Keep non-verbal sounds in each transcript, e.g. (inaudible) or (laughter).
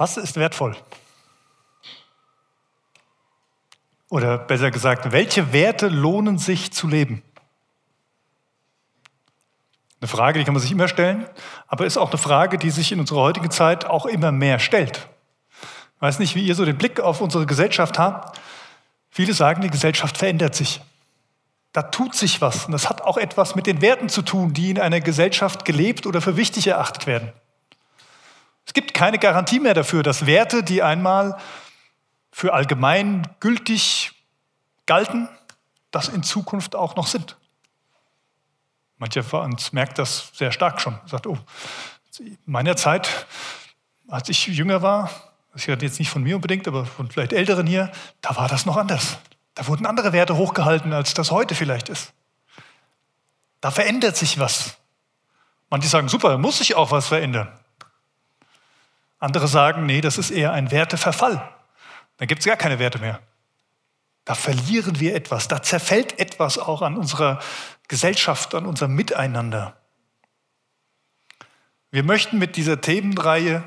Was ist wertvoll? Oder besser gesagt, welche Werte lohnen sich zu leben? Eine Frage, die kann man sich immer stellen, aber ist auch eine Frage, die sich in unserer heutigen Zeit auch immer mehr stellt. Ich weiß nicht, wie ihr so den Blick auf unsere Gesellschaft habt. Viele sagen, die Gesellschaft verändert sich. Da tut sich was. Und das hat auch etwas mit den Werten zu tun, die in einer Gesellschaft gelebt oder für wichtig erachtet werden. Es gibt keine Garantie mehr dafür, dass Werte, die einmal für allgemein gültig galten, das in Zukunft auch noch sind. Mancher von uns merkt das sehr stark schon. Sagt, oh, in meiner Zeit, als ich jünger war, das ist jetzt nicht von mir unbedingt, aber von vielleicht Älteren hier, da war das noch anders. Da wurden andere Werte hochgehalten, als das heute vielleicht ist. Da verändert sich was. Manche sagen, super, muss sich auch was verändern. Andere sagen, nee, das ist eher ein Werteverfall. Dann gibt es gar keine Werte mehr. Da verlieren wir etwas, da zerfällt etwas auch an unserer Gesellschaft, an unserem Miteinander. Wir möchten mit dieser Themenreihe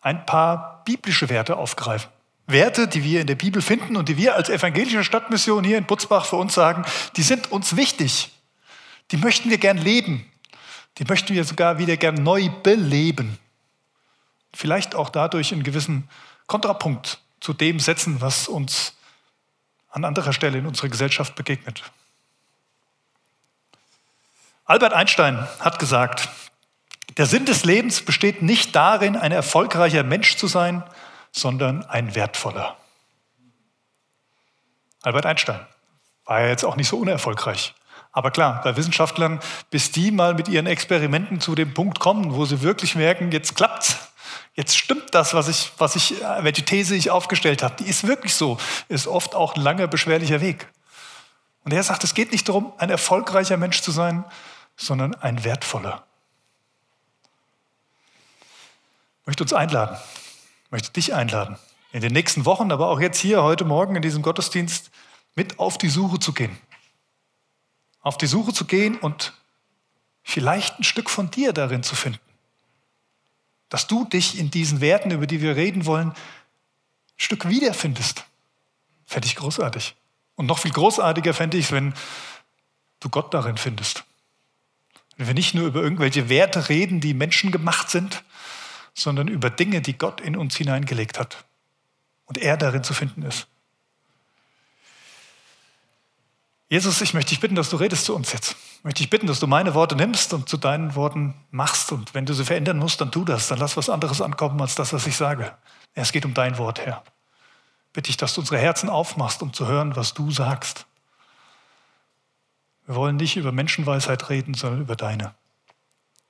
ein paar biblische Werte aufgreifen. Werte, die wir in der Bibel finden und die wir als evangelische Stadtmission hier in Butzbach für uns sagen, die sind uns wichtig. Die möchten wir gern leben. Die möchten wir sogar wieder gern neu beleben. Vielleicht auch dadurch einen gewissen Kontrapunkt zu dem setzen, was uns an anderer Stelle in unserer Gesellschaft begegnet. Albert Einstein hat gesagt, der Sinn des Lebens besteht nicht darin, ein erfolgreicher Mensch zu sein, sondern ein wertvoller. Albert Einstein war ja jetzt auch nicht so unerfolgreich. Aber klar, bei Wissenschaftlern, bis die mal mit ihren Experimenten zu dem Punkt kommen, wo sie wirklich merken, jetzt klappt's, jetzt stimmt das, was ich, was ich, welche These ich aufgestellt habe, die ist wirklich so, ist oft auch ein langer, beschwerlicher Weg. Und er sagt, es geht nicht darum, ein erfolgreicher Mensch zu sein, sondern ein wertvoller. Ich möchte uns einladen, ich möchte dich einladen, in den nächsten Wochen, aber auch jetzt hier, heute Morgen in diesem Gottesdienst, mit auf die Suche zu gehen. Auf die Suche zu gehen und vielleicht ein Stück von dir darin zu finden. Dass du dich in diesen Werten, über die wir reden wollen, ein Stück wiederfindest. Fände ich großartig. Und noch viel großartiger fände ich es, wenn du Gott darin findest. Wenn wir nicht nur über irgendwelche Werte reden, die menschengemacht sind, sondern über Dinge, die Gott in uns hineingelegt hat und er darin zu finden ist. Jesus, ich möchte dich bitten, dass du redest zu uns jetzt. Ich möchte dich bitten, dass du meine Worte nimmst und zu deinen Worten machst. Und wenn du sie verändern musst, dann tu das. Dann lass was anderes ankommen als das, was ich sage. Es geht um dein Wort, Herr. Bitte ich, dass du unsere Herzen aufmachst, um zu hören, was du sagst. Wir wollen nicht über Menschenweisheit reden, sondern über deine.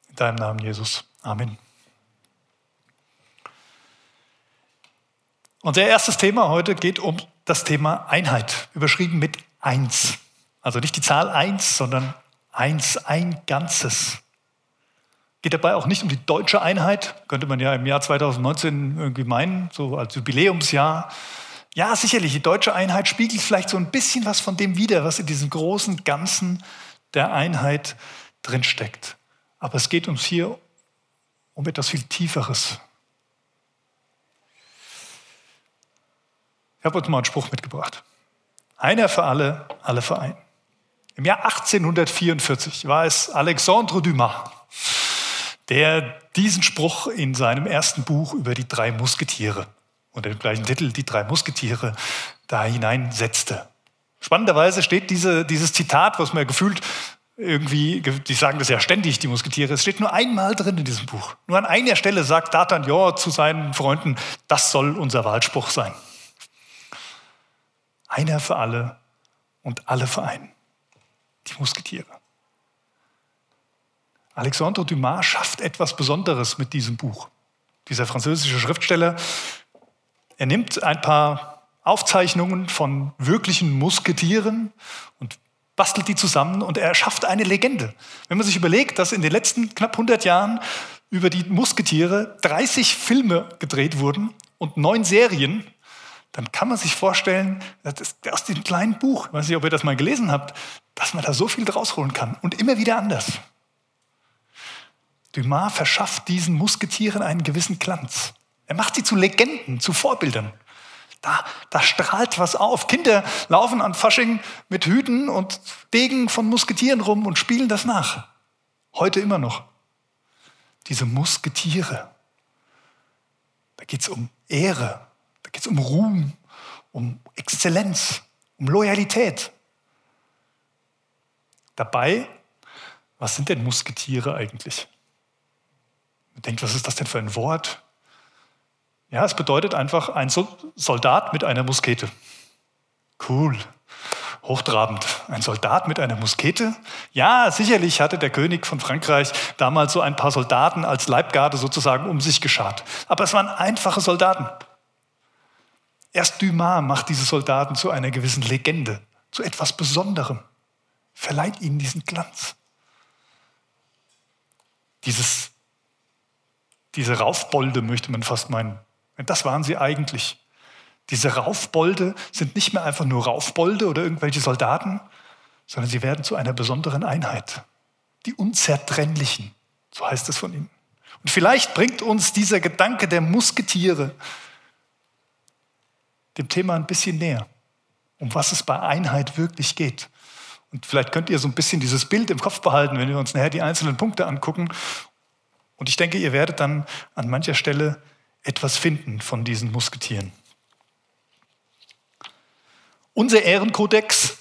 In deinem Namen, Jesus. Amen. Unser erstes Thema heute geht um das Thema Einheit, überschrieben mit eins. Also nicht die Zahl eins, sondern eins, ein Ganzes. Geht dabei auch nicht um die deutsche Einheit, könnte man ja im Jahr 2019 irgendwie meinen, so als Jubiläumsjahr. Ja, sicherlich, die deutsche Einheit spiegelt vielleicht so ein bisschen was von dem wider, was in diesem großen Ganzen der Einheit drinsteckt. Aber es geht uns hier um etwas viel Tieferes. Ich habe uns mal einen Spruch mitgebracht. Einer für alle, alle für einen. Im Jahr 1844 war es Alexandre Dumas, der diesen Spruch in seinem ersten Buch über die drei Musketiere unter dem gleichen Titel Die drei Musketiere da hineinsetzte. Spannenderweise steht diese, dieses Zitat, was man gefühlt irgendwie, die sagen das ja ständig, die Musketiere, es steht nur einmal drin in diesem Buch. Nur an einer Stelle sagt D'Artagnan zu seinen Freunden, das soll unser Wahlspruch sein. Einer für alle und alle für einen. Die Musketiere. Alexandre Dumas schafft etwas Besonderes mit diesem Buch. Dieser französische Schriftsteller, er nimmt ein paar Aufzeichnungen von wirklichen Musketieren und bastelt die zusammen und er schafft eine Legende. Wenn man sich überlegt, dass in den letzten knapp 100 Jahren über die Musketiere 30 Filme gedreht wurden und neun Serien, dann kann man sich vorstellen, aus diesem kleinen Buch, ich weiß nicht, ob ihr das mal gelesen habt, dass man da so viel draus holen kann und immer wieder anders. Dumas verschafft diesen Musketieren einen gewissen Glanz. Er macht sie zu Legenden, zu Vorbildern. Da, da strahlt was auf. Kinder laufen an Fasching mit Hüten und Degen von Musketieren rum und spielen das nach. Heute immer noch. Diese Musketiere. Da geht es um Ehre, da geht es um Ruhm, um Exzellenz, um Loyalität. Dabei, was sind denn Musketiere eigentlich? Man denkt, was ist das denn für ein Wort? Ja, es bedeutet einfach ein Soldat mit einer Muskete. Cool, hochtrabend. Ein Soldat mit einer Muskete? Ja, sicherlich hatte der König von Frankreich damals so ein paar Soldaten als Leibgarde sozusagen um sich geschart. Aber es waren einfache Soldaten. Erst Dumas macht diese Soldaten zu einer gewissen Legende, zu etwas Besonderem, verleiht ihnen diesen Glanz. Dieses, diese Raufbolde möchte man fast meinen, das waren sie eigentlich. Diese Raufbolde sind nicht mehr einfach nur Raufbolde oder irgendwelche Soldaten, sondern sie werden zu einer besonderen Einheit. Die Unzertrennlichen, so heißt es von ihnen. Und vielleicht bringt uns dieser Gedanke der Musketiere dem Thema ein bisschen näher, um was es bei Einheit wirklich geht. Und vielleicht könnt ihr so ein bisschen dieses Bild im Kopf behalten, wenn wir uns nachher die einzelnen Punkte angucken. Und ich denke, ihr werdet dann an mancher Stelle etwas finden von diesen Musketieren. Unser Ehrenkodex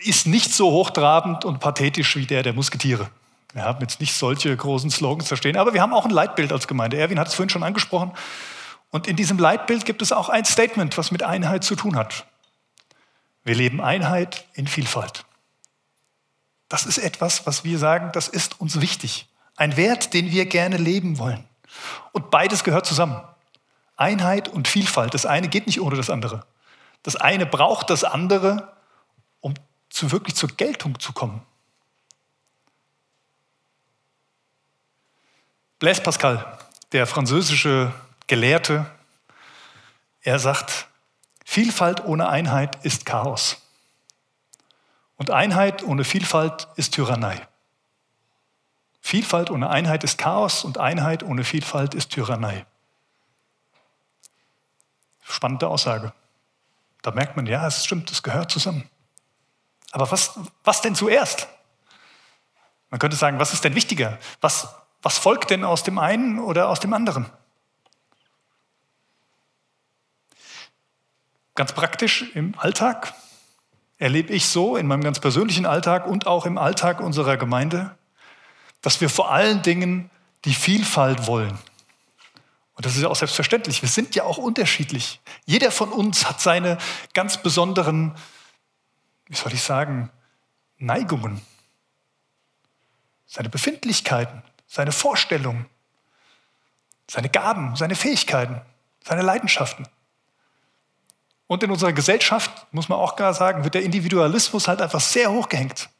ist nicht so hochtrabend und pathetisch wie der der Musketiere. Wir haben jetzt nicht solche großen Slogans da stehen, aber wir haben auch ein Leitbild als Gemeinde. Erwin hat es vorhin schon angesprochen. Und in diesem Leitbild gibt es auch ein Statement, was mit Einheit zu tun hat. Wir leben Einheit in Vielfalt. Das ist etwas, was wir sagen, das ist uns wichtig. Ein Wert, den wir gerne leben wollen. Und beides gehört zusammen. Einheit und Vielfalt. Das eine geht nicht ohne das andere. Das eine braucht das andere, um zu wirklich zur Geltung zu kommen. Blaise Pascal, der französische Gelehrte, er sagt, Vielfalt ohne Einheit ist Chaos. Und Einheit ohne Vielfalt ist Tyrannei. Vielfalt ohne Einheit ist Chaos und Einheit ohne Vielfalt ist Tyrannei. Spannende Aussage. Da merkt man, ja, es stimmt, es gehört zusammen. Aber was, was denn zuerst? Man könnte sagen, was ist denn wichtiger? Was, was folgt denn aus dem einen oder aus dem anderen? Ganz praktisch im Alltag erlebe ich so in meinem ganz persönlichen Alltag und auch im Alltag unserer Gemeinde, dass wir vor allen Dingen die Vielfalt wollen. Und das ist ja auch selbstverständlich. Wir sind ja auch unterschiedlich. Jeder von uns hat seine ganz besonderen, wie soll ich sagen, Neigungen, seine Befindlichkeiten, seine Vorstellungen, seine Gaben, seine Fähigkeiten, seine Leidenschaften. Und in unserer Gesellschaft, muss man auch gar sagen, wird der Individualismus halt einfach sehr hoch gehängt.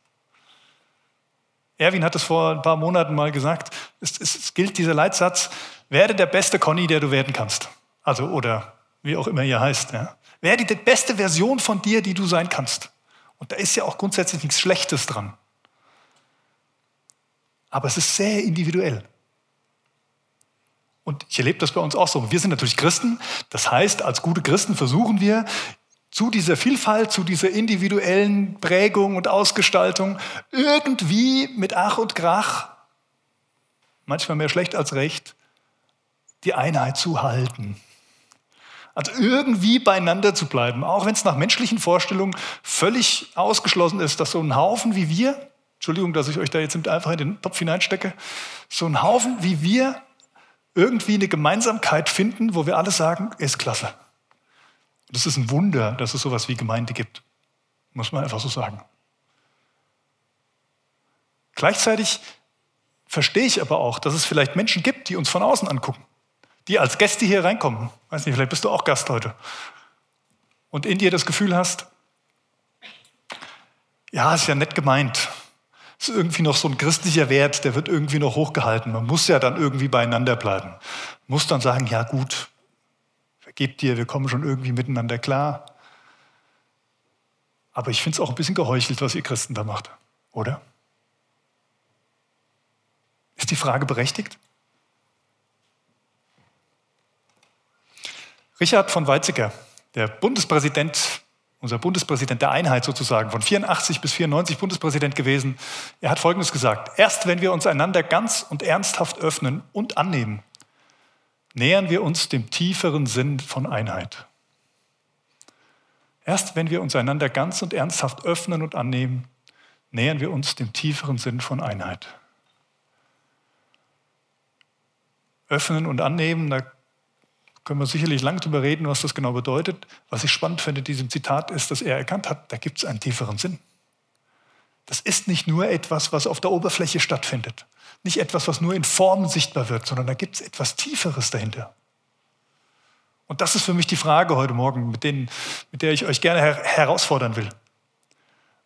Erwin hat es vor ein paar Monaten mal gesagt. Es, es, es, gilt dieser Leitsatz, werde der beste Conny, der du werden kannst. Also, oder wie auch immer ihr heißt. Ja. Werde die beste Version von dir, die du sein kannst. Und da ist ja auch grundsätzlich nichts Schlechtes dran. Aber es ist sehr individuell. Und ich erlebe das bei uns auch so. Wir sind natürlich Christen. Das heißt, als gute Christen versuchen wir, zu dieser Vielfalt, zu dieser individuellen Prägung und Ausgestaltung irgendwie mit Ach und Krach, manchmal mehr schlecht als recht, die Einheit zu halten. Also irgendwie beieinander zu bleiben, auch wenn es nach menschlichen Vorstellungen völlig ausgeschlossen ist, dass so ein Haufen wie wir, Entschuldigung, dass ich euch da jetzt einfach in den Topf hineinstecke, so ein Haufen wie wir irgendwie eine Gemeinsamkeit finden, wo wir alle sagen, ist klasse. Es ist ein Wunder, dass es sowas wie Gemeinde gibt. Muss man einfach so sagen. Gleichzeitig verstehe ich aber auch, dass es vielleicht Menschen gibt, die uns von außen angucken, die als Gäste hier reinkommen. Weiß nicht, vielleicht bist du auch Gast heute. Und in dir das Gefühl hast, ja, ist ja nett gemeint. Ist irgendwie noch so ein christlicher Wert, der wird irgendwie noch hochgehalten. Man muss ja dann irgendwie beieinander bleiben. Muss dann sagen, ja gut, vergib dir, wir kommen schon irgendwie miteinander klar. Aber ich finde es auch ein bisschen geheuchelt, was ihr Christen da macht, oder? Ist die Frage berechtigt? Richard von Weizsäcker, der Bundespräsident, unser Bundespräsident der Einheit sozusagen, von 84 bis 94 Bundespräsident gewesen, er hat Folgendes gesagt. Erst wenn wir uns einander ganz und ernsthaft öffnen und annehmen, nähern wir uns dem tieferen Sinn von Einheit. Erst wenn wir uns einander ganz und ernsthaft öffnen und annehmen, nähern wir uns dem tieferen Sinn von Einheit. Öffnen und annehmen, da können wir sicherlich lange darüber reden, was das genau bedeutet. Was ich spannend finde in diesem Zitat ist, dass er erkannt hat, da gibt es einen tieferen Sinn. Das ist nicht nur etwas, was auf der Oberfläche stattfindet, nicht etwas, was nur in Form sichtbar wird, sondern da gibt es etwas Tieferes dahinter. Und das ist für mich die Frage heute Morgen, mit, denen, mit der ich euch gerne her herausfordern will.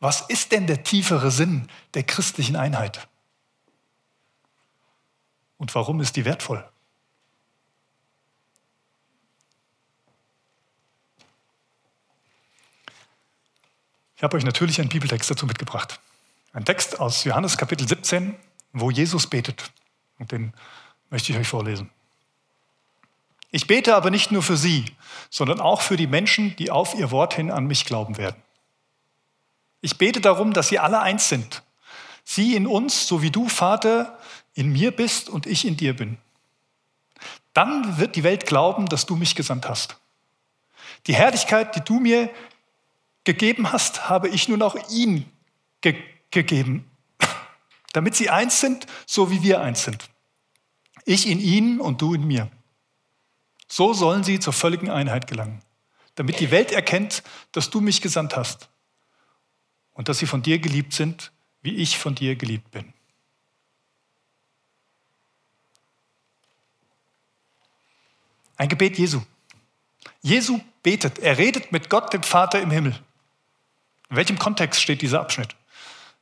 Was ist denn der tiefere Sinn der christlichen Einheit? Und warum ist die wertvoll? Ich habe euch natürlich einen Bibeltext dazu mitgebracht. Ein Text aus Johannes Kapitel 17, wo Jesus betet. Und den möchte ich euch vorlesen. Ich bete aber nicht nur für sie, sondern auch für die Menschen, die auf ihr Wort hin an mich glauben werden. Ich bete darum, dass sie alle eins sind. Sie in uns, so wie du, Vater, in mir bist und ich in dir bin. Dann wird die Welt glauben, dass du mich gesandt hast. Die Herrlichkeit, die du mir gegeben hast, habe ich nun auch ihnen ge gegeben, (laughs) damit sie eins sind, so wie wir eins sind. Ich in ihnen und du in mir. So sollen sie zur völligen Einheit gelangen, damit die Welt erkennt, dass du mich gesandt hast und dass sie von dir geliebt sind, wie ich von dir geliebt bin. Ein Gebet Jesu. Jesu betet, er redet mit Gott, dem Vater im Himmel. In welchem Kontext steht dieser Abschnitt?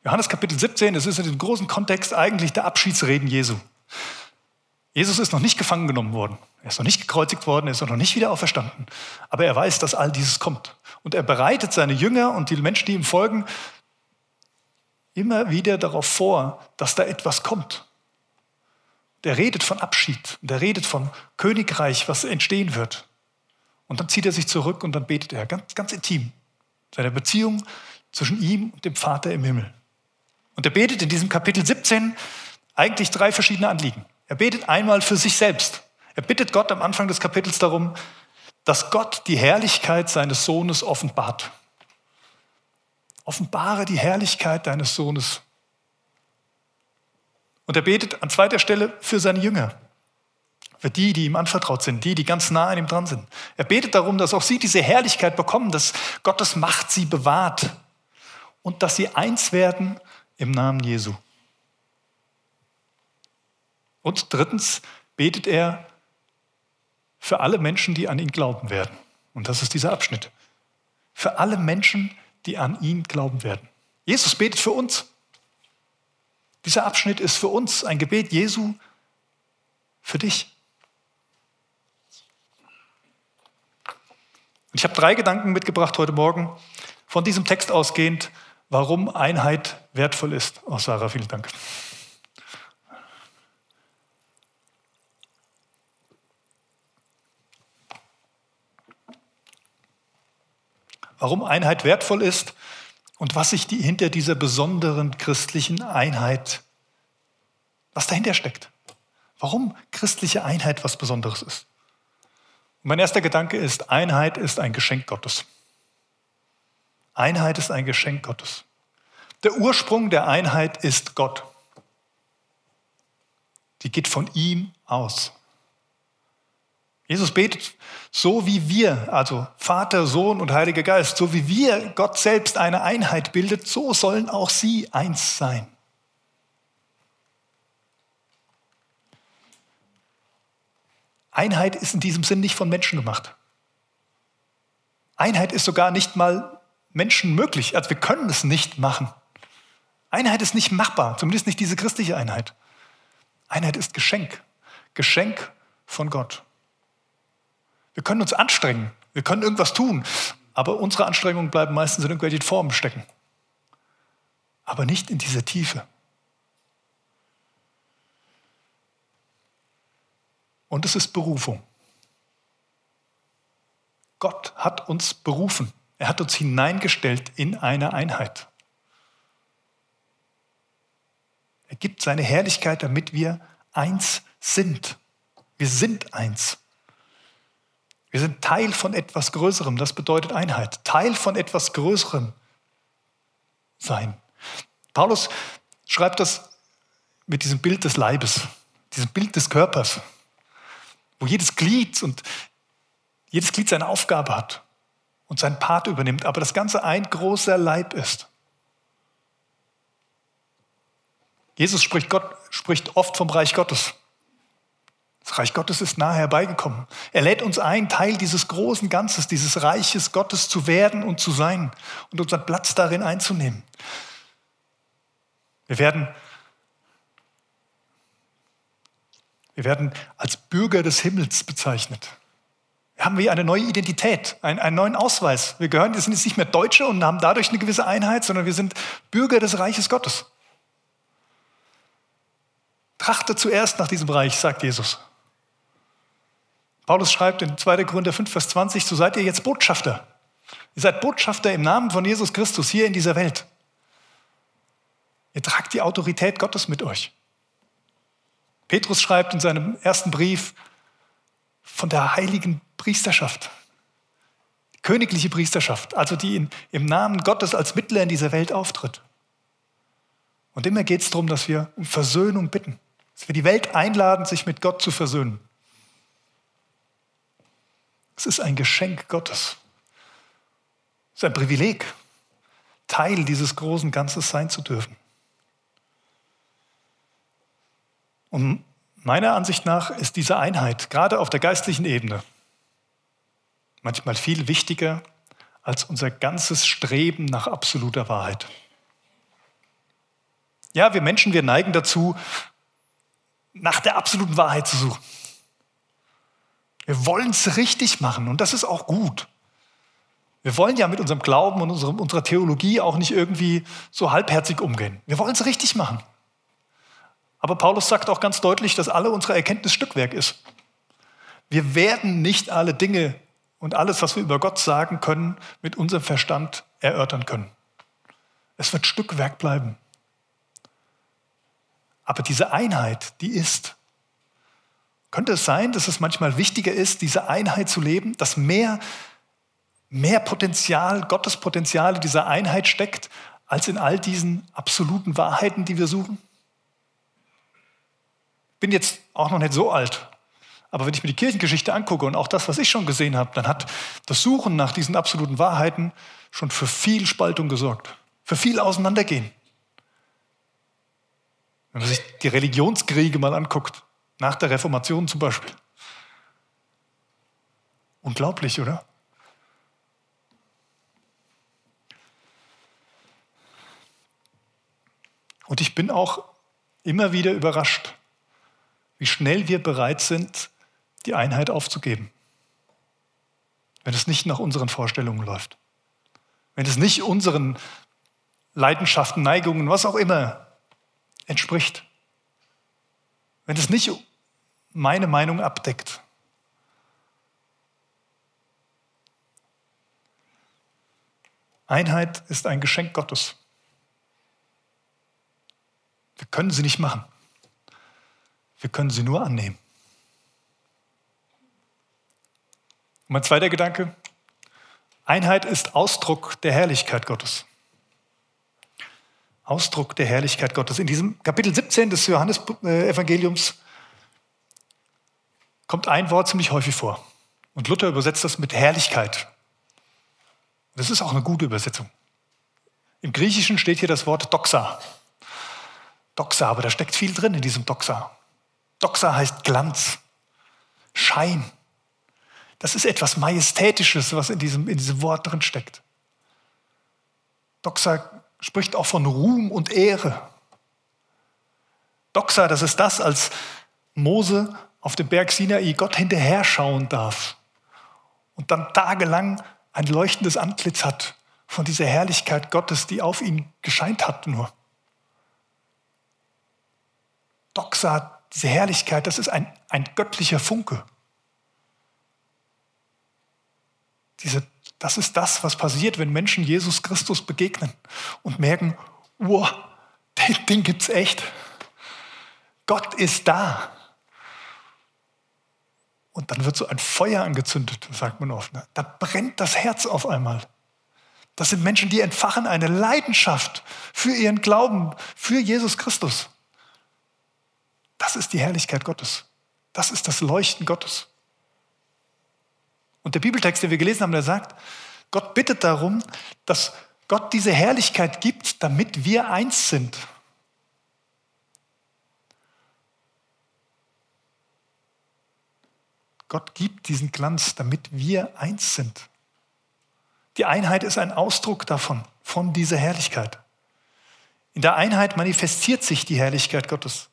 Johannes Kapitel 17, das ist in dem großen Kontext eigentlich der Abschiedsreden Jesu. Jesus ist noch nicht gefangen genommen worden. Er ist noch nicht gekreuzigt worden, er ist noch nicht wieder auferstanden. Aber er weiß, dass all dieses kommt. Und er bereitet seine Jünger und die Menschen, die ihm folgen, immer wieder darauf vor, dass da etwas kommt. Der redet von Abschied, der redet vom Königreich, was entstehen wird. Und dann zieht er sich zurück und dann betet er ganz, ganz intim seiner Beziehung zwischen ihm und dem Vater im Himmel. Und er betet in diesem Kapitel 17 eigentlich drei verschiedene Anliegen. Er betet einmal für sich selbst. Er bittet Gott am Anfang des Kapitels darum, dass Gott die Herrlichkeit seines Sohnes offenbart. Offenbare die Herrlichkeit deines Sohnes. Und er betet an zweiter Stelle für seine Jünger. Für die, die ihm anvertraut sind, die, die ganz nah an ihm dran sind. Er betet darum, dass auch sie diese Herrlichkeit bekommen, dass Gottes Macht sie bewahrt und dass sie eins werden im Namen Jesu. Und drittens betet er für alle Menschen, die an ihn glauben werden. Und das ist dieser Abschnitt. Für alle Menschen, die an ihn glauben werden. Jesus betet für uns. Dieser Abschnitt ist für uns ein Gebet Jesu für dich. Ich habe drei Gedanken mitgebracht heute Morgen, von diesem Text ausgehend, warum Einheit wertvoll ist. Oh, Sarah, vielen Dank. Warum Einheit wertvoll ist und was sich die, hinter dieser besonderen christlichen Einheit, was dahinter steckt. Warum christliche Einheit was Besonderes ist. Mein erster Gedanke ist, Einheit ist ein Geschenk Gottes. Einheit ist ein Geschenk Gottes. Der Ursprung der Einheit ist Gott. Die geht von ihm aus. Jesus betet, so wie wir, also Vater, Sohn und Heiliger Geist, so wie wir Gott selbst eine Einheit bildet, so sollen auch sie eins sein. Einheit ist in diesem Sinn nicht von Menschen gemacht. Einheit ist sogar nicht mal Menschen möglich. Also wir können es nicht machen. Einheit ist nicht machbar, zumindest nicht diese christliche Einheit. Einheit ist Geschenk. Geschenk von Gott. Wir können uns anstrengen, wir können irgendwas tun, aber unsere Anstrengungen bleiben meistens in irgendwelchen Formen stecken. Aber nicht in dieser Tiefe. Und es ist Berufung. Gott hat uns berufen. Er hat uns hineingestellt in eine Einheit. Er gibt seine Herrlichkeit, damit wir eins sind. Wir sind eins. Wir sind Teil von etwas Größerem. Das bedeutet Einheit. Teil von etwas Größerem sein. Paulus schreibt das mit diesem Bild des Leibes, diesem Bild des Körpers, wo jedes Glied und jedes Glied seine Aufgabe hat und seinen Part übernimmt, aber das Ganze ein großer Leib ist. Jesus spricht, Gott, spricht oft vom Reich Gottes. Das Reich Gottes ist nahe herbeigekommen. Er lädt uns ein, Teil dieses großen Ganzes, dieses Reiches Gottes zu werden und zu sein und unseren Platz darin einzunehmen. Wir werden, wir werden als Bürger des Himmels bezeichnet. Wir haben wie eine neue Identität, einen, einen neuen Ausweis. Wir gehören, wir sind jetzt nicht mehr Deutsche und haben dadurch eine gewisse Einheit, sondern wir sind Bürger des Reiches Gottes. Trachte zuerst nach diesem Reich, sagt Jesus. Paulus schreibt in 2. Korinther 5, Vers 20, so seid ihr jetzt Botschafter. Ihr seid Botschafter im Namen von Jesus Christus hier in dieser Welt. Ihr tragt die Autorität Gottes mit euch. Petrus schreibt in seinem ersten Brief von der heiligen Priesterschaft, königliche Priesterschaft, also die in, im Namen Gottes als Mittler in dieser Welt auftritt. Und immer geht es darum, dass wir um Versöhnung bitten, dass wir die Welt einladen, sich mit Gott zu versöhnen. Es ist ein Geschenk Gottes. Es ist ein Privileg, Teil dieses großen Ganzes sein zu dürfen. Und meiner Ansicht nach ist diese Einheit, gerade auf der geistlichen Ebene, manchmal viel wichtiger als unser ganzes Streben nach absoluter Wahrheit. Ja, wir Menschen, wir neigen dazu, nach der absoluten Wahrheit zu suchen. Wir wollen es richtig machen und das ist auch gut. Wir wollen ja mit unserem Glauben und unserer Theologie auch nicht irgendwie so halbherzig umgehen. Wir wollen es richtig machen. Aber Paulus sagt auch ganz deutlich, dass alle unsere Erkenntnis Stückwerk ist. Wir werden nicht alle Dinge und alles, was wir über Gott sagen können, mit unserem Verstand erörtern können. Es wird Stückwerk bleiben. Aber diese Einheit, die ist. Könnte es sein, dass es manchmal wichtiger ist, diese Einheit zu leben, dass mehr, mehr Potenzial, Gottes Potenzial in dieser Einheit steckt, als in all diesen absoluten Wahrheiten, die wir suchen? Bin jetzt auch noch nicht so alt, aber wenn ich mir die Kirchengeschichte angucke und auch das, was ich schon gesehen habe, dann hat das Suchen nach diesen absoluten Wahrheiten schon für viel Spaltung gesorgt, für viel Auseinandergehen. Wenn man sich die Religionskriege mal anguckt, nach der Reformation zum Beispiel. Unglaublich, oder? Und ich bin auch immer wieder überrascht, wie schnell wir bereit sind, die Einheit aufzugeben, wenn es nicht nach unseren Vorstellungen läuft, wenn es nicht unseren Leidenschaften, Neigungen, was auch immer entspricht, wenn es nicht meine Meinung abdeckt. Einheit ist ein Geschenk Gottes. Wir können sie nicht machen. Wir können sie nur annehmen. Und mein zweiter Gedanke, Einheit ist Ausdruck der Herrlichkeit Gottes. Ausdruck der Herrlichkeit Gottes. In diesem Kapitel 17 des Johannesevangeliums kommt ein Wort ziemlich häufig vor. Und Luther übersetzt das mit Herrlichkeit. Das ist auch eine gute Übersetzung. Im Griechischen steht hier das Wort Doxa. Doxa, aber da steckt viel drin in diesem Doxa. Doxa heißt Glanz, Schein. Das ist etwas Majestätisches, was in diesem, in diesem Wort drin steckt. Doxa spricht auch von Ruhm und Ehre. Doxa, das ist das, als Mose auf dem Berg Sinai Gott hinterher schauen darf und dann tagelang ein leuchtendes Antlitz hat von dieser Herrlichkeit Gottes, die auf ihn gescheint hat nur. Doxa diese Herrlichkeit, das ist ein, ein göttlicher Funke. Diese, das ist das, was passiert, wenn Menschen Jesus Christus begegnen und merken, wow, den Ding gibt's echt. Gott ist da. Und dann wird so ein Feuer angezündet, sagt man oft. Ne? Da brennt das Herz auf einmal. Das sind Menschen, die entfachen eine Leidenschaft für ihren Glauben, für Jesus Christus. Das ist die Herrlichkeit Gottes. Das ist das Leuchten Gottes. Und der Bibeltext, den wir gelesen haben, der sagt, Gott bittet darum, dass Gott diese Herrlichkeit gibt, damit wir eins sind. Gott gibt diesen Glanz, damit wir eins sind. Die Einheit ist ein Ausdruck davon, von dieser Herrlichkeit. In der Einheit manifestiert sich die Herrlichkeit Gottes.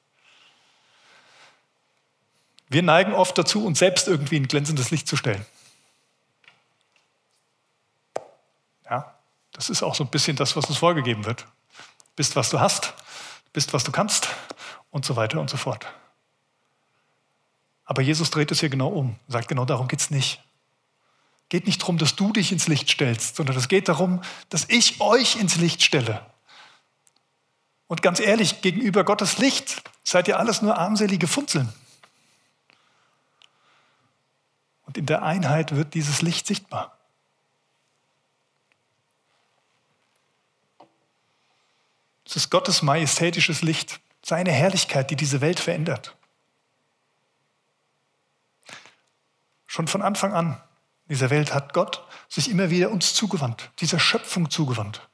Wir neigen oft dazu, uns selbst irgendwie in glänzendes Licht zu stellen. Ja, das ist auch so ein bisschen das, was uns vorgegeben wird. Bist, was du hast, bist, was du kannst und so weiter und so fort. Aber Jesus dreht es hier genau um, sagt genau darum geht es nicht. Geht nicht darum, dass du dich ins Licht stellst, sondern es geht darum, dass ich euch ins Licht stelle. Und ganz ehrlich, gegenüber Gottes Licht seid ihr alles nur armselige Funzeln. Und in der Einheit wird dieses Licht sichtbar. Es ist Gottes majestätisches Licht, seine Herrlichkeit, die diese Welt verändert. Schon von Anfang an dieser Welt hat Gott sich immer wieder uns zugewandt, dieser Schöpfung zugewandt.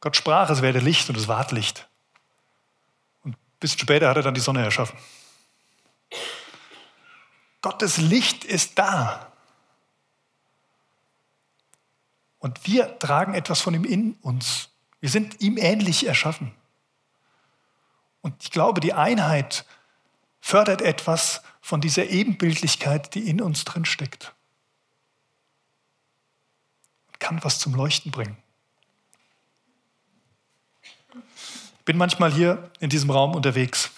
Gott sprach, es werde Licht und es ward Licht. Und bis später hat er dann die Sonne erschaffen. Gottes Licht ist da. Und wir tragen etwas von ihm in uns. Wir sind ihm ähnlich erschaffen. Und ich glaube, die Einheit fördert etwas von dieser Ebenbildlichkeit, die in uns drin steckt. Und kann was zum Leuchten bringen. Ich bin manchmal hier in diesem Raum unterwegs.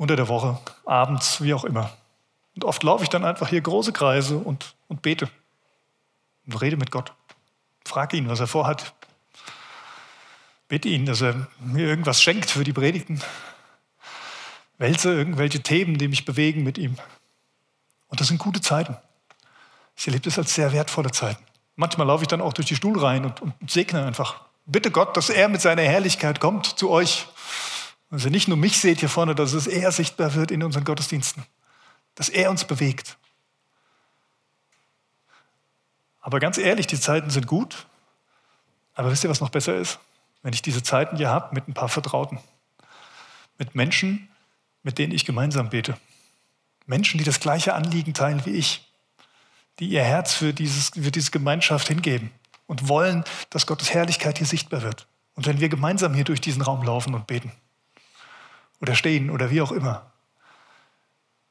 Unter der Woche, abends, wie auch immer. Und oft laufe ich dann einfach hier große Kreise und, und bete und rede mit Gott. Frage ihn, was er vorhat. Bitte ihn, dass er mir irgendwas schenkt für die Predigten wälze irgendwelche Themen, die mich bewegen mit ihm. Und das sind gute Zeiten. Ich erlebe das als sehr wertvolle Zeiten. Manchmal laufe ich dann auch durch die Stuhlreihen und, und segne einfach. Bitte Gott, dass er mit seiner Herrlichkeit kommt zu euch. Ihr nicht nur mich seht hier vorne, dass es er sichtbar wird in unseren Gottesdiensten. Dass er uns bewegt. Aber ganz ehrlich, die Zeiten sind gut. Aber wisst ihr, was noch besser ist? Wenn ich diese Zeiten hier habe mit ein paar Vertrauten. Mit Menschen, mit denen ich gemeinsam bete. Menschen, die das gleiche Anliegen teilen wie ich, die ihr Herz für, dieses, für diese Gemeinschaft hingeben und wollen, dass Gottes Herrlichkeit hier sichtbar wird. Und wenn wir gemeinsam hier durch diesen Raum laufen und beten oder stehen oder wie auch immer,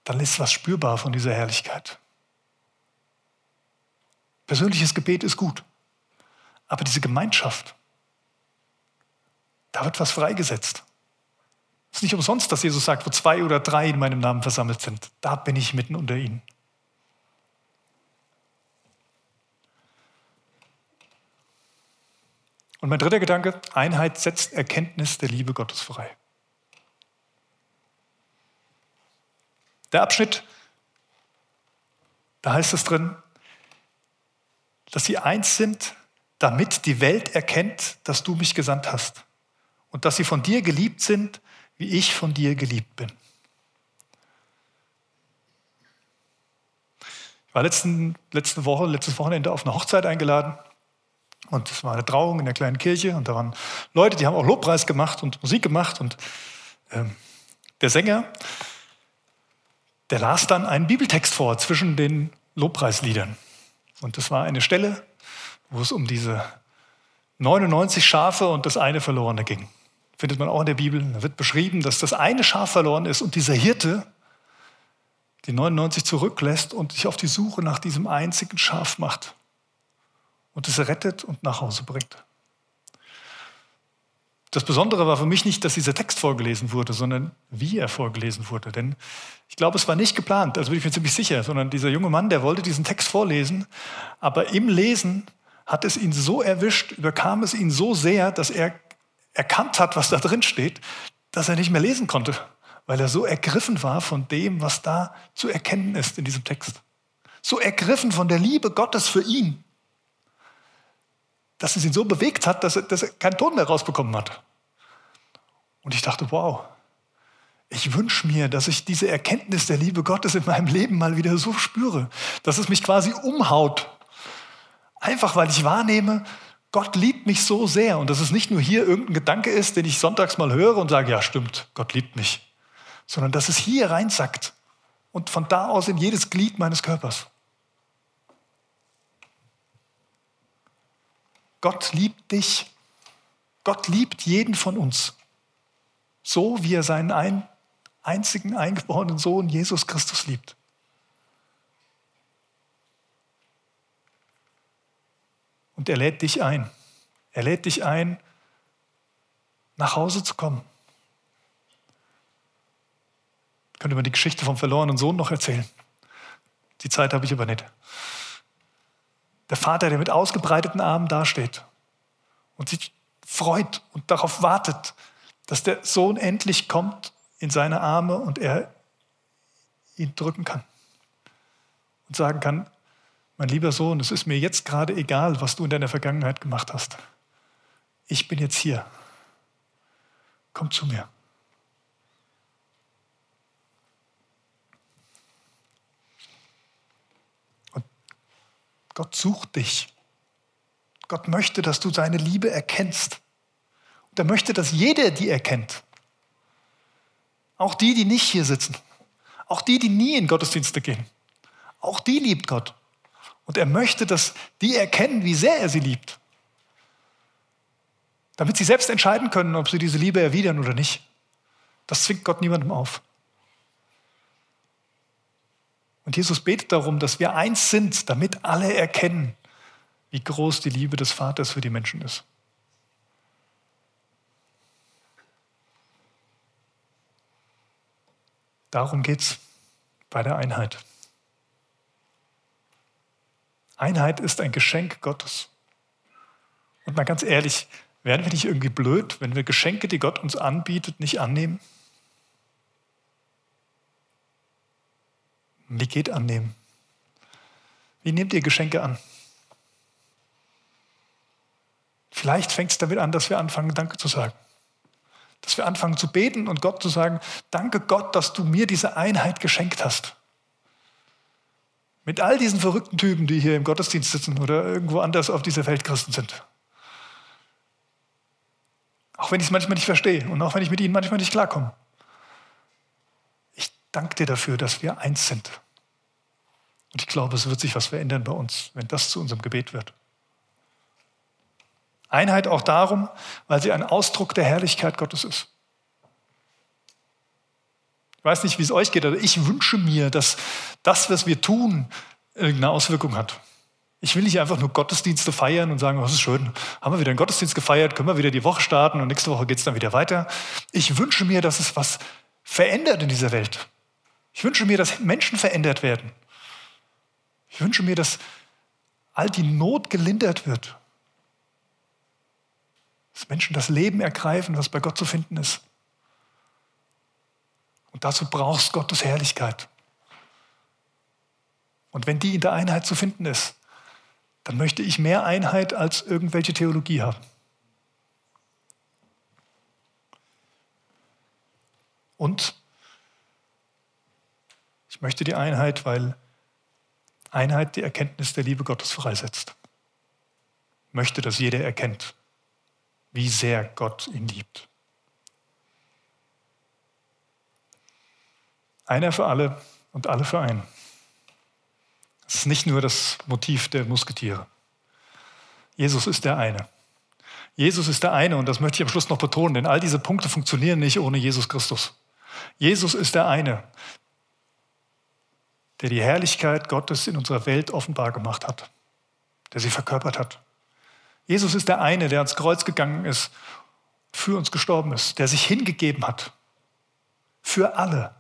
dann ist was spürbar von dieser Herrlichkeit. Persönliches Gebet ist gut, aber diese Gemeinschaft, da wird was freigesetzt. Es ist nicht umsonst, dass Jesus sagt, wo zwei oder drei in meinem Namen versammelt sind, da bin ich mitten unter ihnen. Und mein dritter Gedanke, Einheit setzt Erkenntnis der Liebe Gottes frei. Der Abschnitt, da heißt es drin, dass sie eins sind, damit die Welt erkennt, dass du mich gesandt hast und dass sie von dir geliebt sind, wie ich von dir geliebt bin. Ich war letzten, letzte Woche, letztes Wochenende auf eine Hochzeit eingeladen. Und es war eine Trauung in der kleinen Kirche. Und da waren Leute, die haben auch Lobpreis gemacht und Musik gemacht. Und ähm, der Sänger, der las dann einen Bibeltext vor zwischen den Lobpreisliedern. Und das war eine Stelle, wo es um diese 99 Schafe und das eine verlorene ging findet man auch in der Bibel. Da wird beschrieben, dass das eine Schaf verloren ist und dieser Hirte die 99 zurücklässt und sich auf die Suche nach diesem einzigen Schaf macht und es rettet und nach Hause bringt. Das Besondere war für mich nicht, dass dieser Text vorgelesen wurde, sondern wie er vorgelesen wurde. Denn ich glaube, es war nicht geplant, also bin ich mir ziemlich sicher, sondern dieser junge Mann, der wollte diesen Text vorlesen, aber im Lesen hat es ihn so erwischt, überkam es ihn so sehr, dass er erkannt hat, was da drin steht, dass er nicht mehr lesen konnte, weil er so ergriffen war von dem, was da zu erkennen ist in diesem Text. So ergriffen von der Liebe Gottes für ihn, dass es ihn so bewegt hat, dass er, dass er keinen Ton mehr rausbekommen hat. Und ich dachte, wow, ich wünsche mir, dass ich diese Erkenntnis der Liebe Gottes in meinem Leben mal wieder so spüre, dass es mich quasi umhaut. Einfach weil ich wahrnehme, Gott liebt mich so sehr und dass es nicht nur hier irgendein Gedanke ist, den ich sonntags mal höre und sage, ja stimmt, Gott liebt mich, sondern dass es hier reinsackt und von da aus in jedes Glied meines Körpers. Gott liebt dich. Gott liebt jeden von uns. So wie er seinen ein, einzigen eingeborenen Sohn Jesus Christus liebt. Und er lädt dich ein. Er lädt dich ein, nach Hause zu kommen. Ich könnte man die Geschichte vom verlorenen Sohn noch erzählen. Die Zeit habe ich aber nicht. Der Vater, der mit ausgebreiteten Armen dasteht und sich freut und darauf wartet, dass der Sohn endlich kommt in seine Arme und er ihn drücken kann und sagen kann, mein lieber Sohn, es ist mir jetzt gerade egal, was du in deiner Vergangenheit gemacht hast. Ich bin jetzt hier. Komm zu mir. Gott sucht dich. Gott möchte, dass du seine Liebe erkennst. Und er möchte, dass jeder die erkennt. Auch die, die nicht hier sitzen. Auch die, die nie in Gottesdienste gehen. Auch die liebt Gott. Und er möchte, dass die erkennen, wie sehr er sie liebt. Damit sie selbst entscheiden können, ob sie diese Liebe erwidern oder nicht. Das zwingt Gott niemandem auf. Und Jesus betet darum, dass wir eins sind, damit alle erkennen, wie groß die Liebe des Vaters für die Menschen ist. Darum geht es bei der Einheit. Einheit ist ein Geschenk Gottes. Und mal ganz ehrlich, werden wir nicht irgendwie blöd, wenn wir Geschenke, die Gott uns anbietet, nicht annehmen? Wie geht annehmen? Wie nehmt ihr Geschenke an? Vielleicht fängt es damit an, dass wir anfangen, Danke zu sagen. Dass wir anfangen zu beten und Gott zu sagen, danke Gott, dass du mir diese Einheit geschenkt hast. Mit all diesen verrückten Typen, die hier im Gottesdienst sitzen oder irgendwo anders auf dieser Welt Christen sind. Auch wenn ich es manchmal nicht verstehe und auch wenn ich mit ihnen manchmal nicht klarkomme. Dank dir dafür, dass wir eins sind. Und ich glaube, es wird sich was verändern bei uns, wenn das zu unserem Gebet wird. Einheit auch darum, weil sie ein Ausdruck der Herrlichkeit Gottes ist. Ich weiß nicht, wie es euch geht, aber ich wünsche mir, dass das, was wir tun, irgendeine Auswirkung hat. Ich will nicht einfach nur Gottesdienste feiern und sagen, oh, das ist schön, haben wir wieder einen Gottesdienst gefeiert, können wir wieder die Woche starten und nächste Woche geht es dann wieder weiter. Ich wünsche mir, dass es was verändert in dieser Welt. Ich wünsche mir, dass Menschen verändert werden. Ich wünsche mir, dass all die Not gelindert wird. Dass Menschen das Leben ergreifen, was bei Gott zu finden ist. Und dazu brauchst Gottes Herrlichkeit. Und wenn die in der Einheit zu finden ist, dann möchte ich mehr Einheit als irgendwelche Theologie haben. Und ich möchte die Einheit, weil Einheit die Erkenntnis der Liebe Gottes freisetzt. Ich möchte, dass jeder erkennt, wie sehr Gott ihn liebt. Einer für alle und alle für einen. Das ist nicht nur das Motiv der Musketiere. Jesus ist der eine. Jesus ist der eine und das möchte ich am Schluss noch betonen, denn all diese Punkte funktionieren nicht ohne Jesus Christus. Jesus ist der eine, der die Herrlichkeit Gottes in unserer Welt offenbar gemacht hat, der sie verkörpert hat. Jesus ist der eine, der ans Kreuz gegangen ist, für uns gestorben ist, der sich hingegeben hat, für alle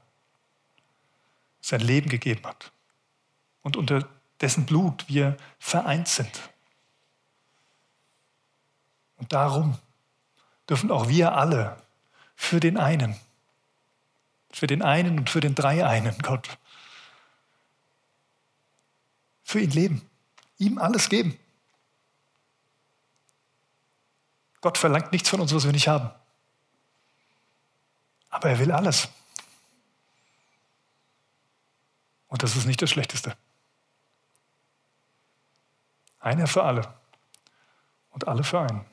sein Leben gegeben hat und unter dessen Blut wir vereint sind. Und darum dürfen auch wir alle für den einen, für den einen und für den Dreieinen Gott, für ihn leben, ihm alles geben. Gott verlangt nichts von uns, was wir nicht haben. Aber er will alles. Und das ist nicht das Schlechteste. Einer für alle und alle für einen.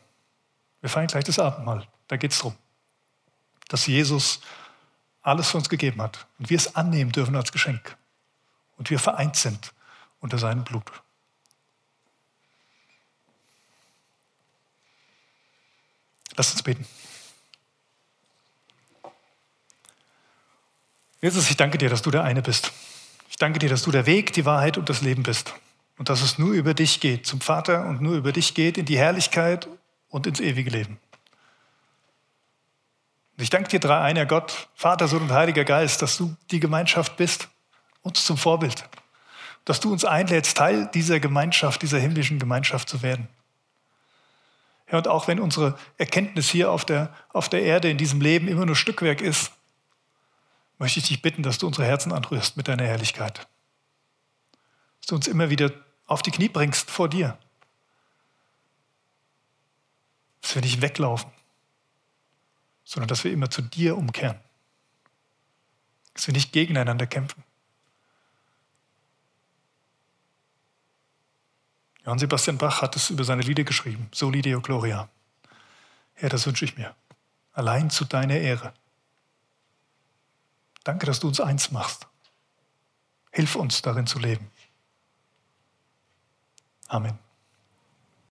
Wir feiern gleich das Abendmahl. Da geht es darum, dass Jesus alles für uns gegeben hat und wir es annehmen dürfen als Geschenk. Und wir vereint sind unter seinem Blut. Lass uns beten. Jesus, ich danke dir, dass du der eine bist. Ich danke dir, dass du der Weg, die Wahrheit und das Leben bist. Und dass es nur über dich geht, zum Vater und nur über dich geht, in die Herrlichkeit und ins ewige Leben. Und ich danke dir, drei einer Gott, Vater, Sohn und Heiliger Geist, dass du die Gemeinschaft bist, uns zum Vorbild. Dass du uns einlädst, Teil dieser Gemeinschaft, dieser himmlischen Gemeinschaft zu werden. Ja, und auch wenn unsere Erkenntnis hier auf der, auf der Erde, in diesem Leben immer nur Stückwerk ist, möchte ich dich bitten, dass du unsere Herzen anrührst mit deiner Herrlichkeit. Dass du uns immer wieder auf die Knie bringst vor dir. Dass wir nicht weglaufen, sondern dass wir immer zu dir umkehren. Dass wir nicht gegeneinander kämpfen. Johann Sebastian Bach hat es über seine Lieder geschrieben, Soli Deo Gloria. Herr, das wünsche ich mir. Allein zu deiner Ehre. Danke, dass du uns eins machst. Hilf uns darin zu leben. Amen.